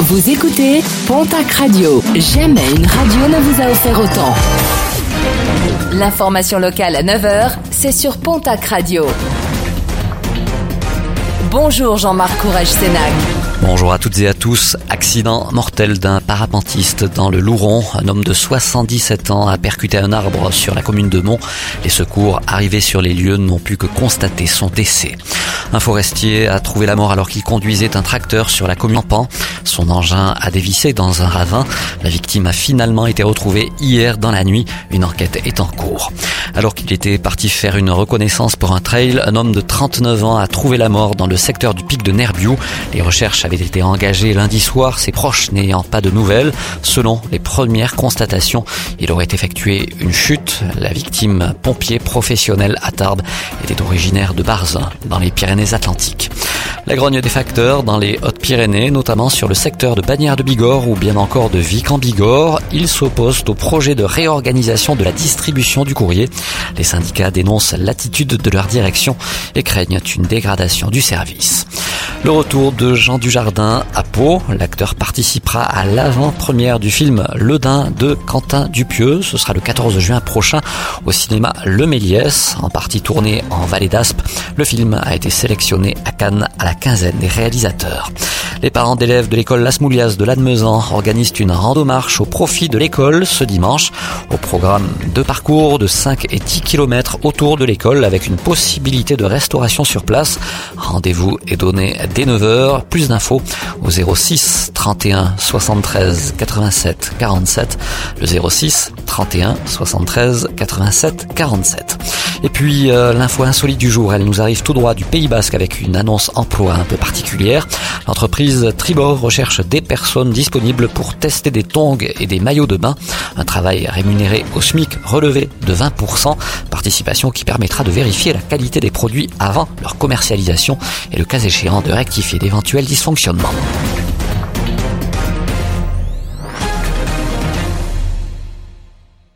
Vous écoutez Pontac Radio. Jamais une radio ne vous a offert autant. L'information locale à 9h, c'est sur Pontac Radio. Bonjour Jean-Marc Courage Sénac. Bonjour à toutes et à tous. Accident mortel d'un parapentiste dans le Louron. Un homme de 77 ans a percuté un arbre sur la commune de Mont. Les secours arrivés sur les lieux n'ont pu que constater son décès. Un forestier a trouvé la mort alors qu'il conduisait un tracteur sur la commune Pan. Son engin a dévissé dans un ravin. La victime a finalement été retrouvée hier dans la nuit. Une enquête est en cours. Alors qu'il était parti faire une reconnaissance pour un trail, un homme de 39 ans a trouvé la mort dans le secteur du pic de Nerbiou. Les recherches avaient été engagé lundi soir, ses proches n'ayant pas de nouvelles. Selon les premières constatations, il aurait effectué une chute. La victime, pompier professionnel à Tarbes, était originaire de Barzin, dans les Pyrénées-Atlantiques. La grogne des facteurs dans les Hautes-Pyrénées, notamment sur le secteur de Bagnères de Bigorre ou bien encore de Vic en Bigorre. Ils s'opposent au projet de réorganisation de la distribution du courrier. Les syndicats dénoncent l'attitude de leur direction et craignent une dégradation du service. Le retour de Jean Dujardin à Pau. L'acteur participera à l'avant-première du film Le Dain de Quentin Dupieux. Ce sera le 14 juin prochain au cinéma Le Méliès, en partie tourné en Vallée d'Aspe. Le film a été sélectionné à Cannes à la quinzaine des réalisateurs. Les parents d'élèves de l'école Las Moulias de Lannemezan organisent une rando-marche au profit de l'école ce dimanche. Au programme de parcours de 5 et 10 km autour de l'école avec une possibilité de restauration sur place. Rendez-vous est donné dès 9h. Plus d'infos au 06 31 73 87 47. Le 06 31 73 87 47. Et puis euh, l'info insolite du jour, elle nous arrive tout droit du Pays Basque avec une annonce emploi un peu particulière. L'entreprise Tribor recherche des personnes disponibles pour tester des tongs et des maillots de bain. Un travail rémunéré au SMIC relevé de 20%, participation qui permettra de vérifier la qualité des produits avant leur commercialisation et le cas échéant de rectifier d'éventuels dysfonctionnements.